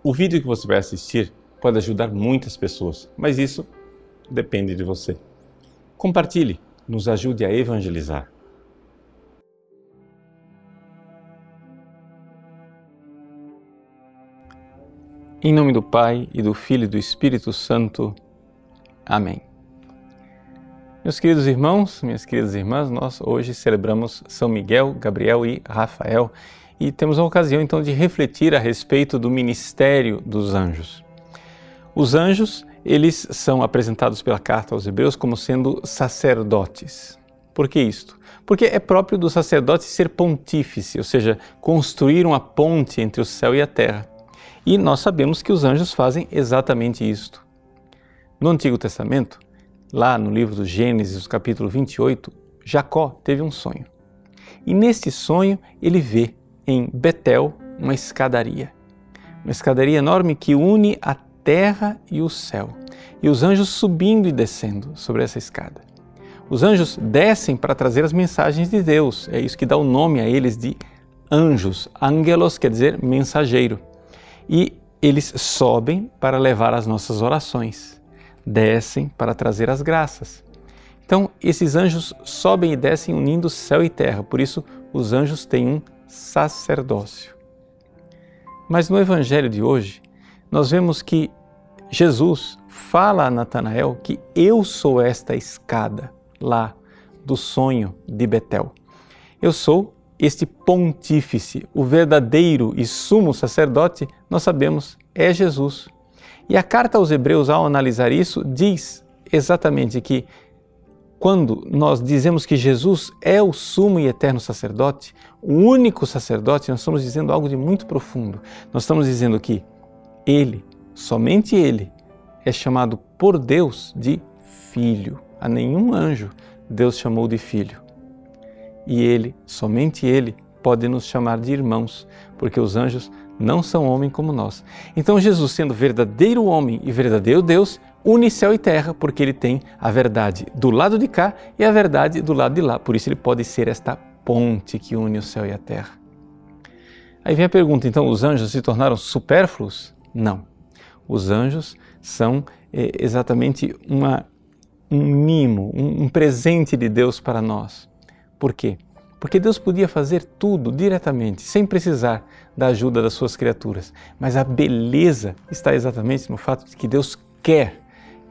O vídeo que você vai assistir pode ajudar muitas pessoas, mas isso depende de você. Compartilhe, nos ajude a evangelizar. Em nome do Pai e do Filho e do Espírito Santo. Amém. Meus queridos irmãos, minhas queridas irmãs, nós hoje celebramos São Miguel, Gabriel e Rafael e temos a ocasião então de refletir a respeito do ministério dos anjos. Os anjos, eles são apresentados pela carta aos Hebreus como sendo sacerdotes. Por que isto? Porque é próprio do sacerdote ser pontífice, ou seja, construir uma ponte entre o céu e a terra. E nós sabemos que os anjos fazem exatamente isto. No Antigo Testamento, lá no livro do Gênesis, capítulo 28, Jacó teve um sonho. E neste sonho ele vê em Betel uma escadaria. Uma escadaria enorme que une a terra e o céu. E os anjos subindo e descendo sobre essa escada. Os anjos descem para trazer as mensagens de Deus. É isso que dá o nome a eles de anjos. Angelos quer dizer mensageiro. E eles sobem para levar as nossas orações. Descem para trazer as graças. Então, esses anjos sobem e descem unindo céu e terra. Por isso, os anjos têm um sacerdócio. Mas no evangelho de hoje, nós vemos que Jesus fala a Natanael que eu sou esta escada lá do sonho de Betel. Eu sou este pontífice, o verdadeiro e sumo sacerdote, nós sabemos, é Jesus. E a carta aos Hebreus, ao analisar isso, diz exatamente que quando nós dizemos que Jesus é o sumo e eterno sacerdote, o único sacerdote, nós estamos dizendo algo de muito profundo. Nós estamos dizendo que ele, somente ele, é chamado por Deus de filho. A nenhum anjo Deus chamou de filho. E ele, somente ele, pode nos chamar de irmãos, porque os anjos não são homens como nós. Então, Jesus, sendo verdadeiro homem e verdadeiro Deus, une céu e terra, porque ele tem a verdade do lado de cá e a verdade do lado de lá. Por isso ele pode ser esta ponte que une o céu e a terra. Aí vem a pergunta: então os anjos se tornaram supérfluos? Não. Os anjos são é, exatamente uma, um mimo, um, um presente de Deus para nós. Por quê? Porque Deus podia fazer tudo diretamente, sem precisar da ajuda das suas criaturas. Mas a beleza está exatamente no fato de que Deus quer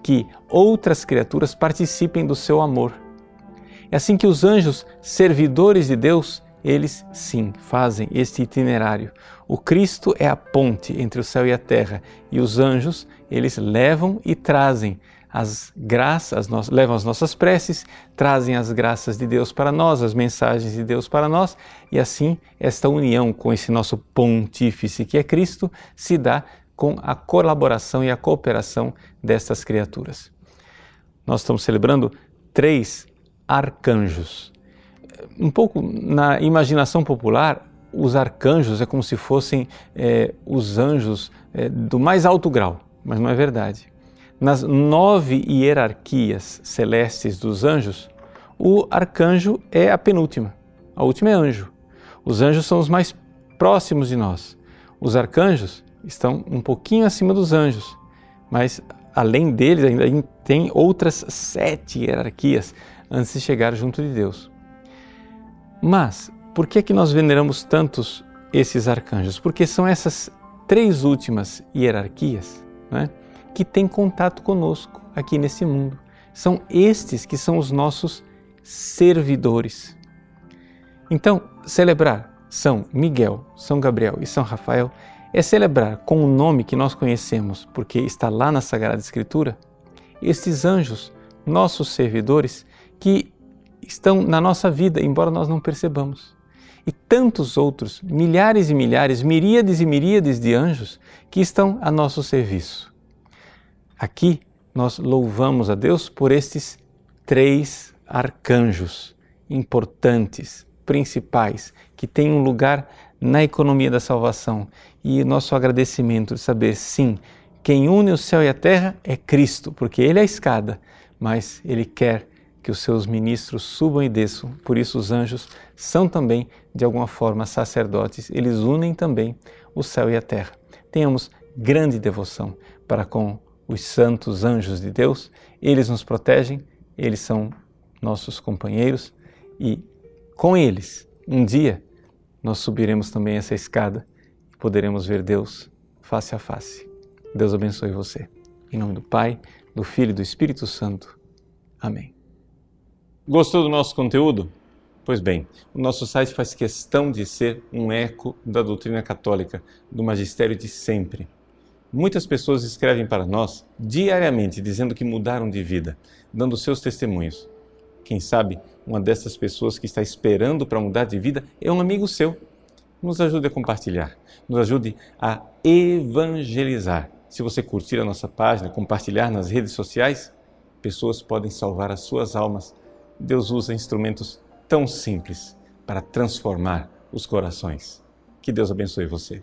que outras criaturas participem do seu amor. É assim que os anjos, servidores de Deus, eles sim fazem este itinerário. O Cristo é a ponte entre o céu e a terra, e os anjos, eles levam e trazem as graças, as levam as nossas preces, trazem as graças de Deus para nós, as mensagens de Deus para nós, e assim esta união com esse nosso pontífice que é Cristo se dá com a colaboração e a cooperação destas criaturas. Nós estamos celebrando três arcanjos. Um pouco na imaginação popular, os arcanjos é como se fossem é, os anjos é, do mais alto grau, mas não é verdade. Nas nove hierarquias celestes dos anjos, o arcanjo é a penúltima, a última é anjo. Os anjos são os mais próximos de nós. Os arcanjos estão um pouquinho acima dos anjos, mas além deles ainda tem outras sete hierarquias antes de chegar junto de Deus. Mas por que é que nós veneramos tantos esses arcanjos? Porque são essas três últimas hierarquias né, que têm contato conosco aqui nesse mundo. São estes que são os nossos servidores. Então, celebrar São Miguel, São Gabriel e São Rafael é celebrar com o nome que nós conhecemos, porque está lá na Sagrada Escritura, estes anjos, nossos servidores, que estão na nossa vida, embora nós não percebamos. E tantos outros, milhares e milhares, miríades e miríades de anjos que estão a nosso serviço. Aqui nós louvamos a Deus por estes três arcanjos importantes, principais, que têm um lugar na economia da salvação e nosso agradecimento de saber, sim, quem une o céu e a terra é Cristo, porque Ele é a escada, mas Ele quer que os seus ministros subam e desçam. Por isso, os anjos são também, de alguma forma, sacerdotes, eles unem também o céu e a terra. Tenhamos grande devoção para com os santos anjos de Deus. Eles nos protegem, eles são nossos companheiros e com eles, um dia, nós subiremos também essa escada e poderemos ver Deus face a face. Deus abençoe você. Em nome do Pai, do Filho e do Espírito Santo. Amém. Gostou do nosso conteúdo? Pois bem, o nosso site faz questão de ser um eco da doutrina católica, do magistério de sempre. Muitas pessoas escrevem para nós diariamente dizendo que mudaram de vida, dando seus testemunhos. Quem sabe uma dessas pessoas que está esperando para mudar de vida é um amigo seu. Nos ajude a compartilhar, nos ajude a evangelizar. Se você curtir a nossa página, compartilhar nas redes sociais, pessoas podem salvar as suas almas. Deus usa instrumentos tão simples para transformar os corações. Que Deus abençoe você.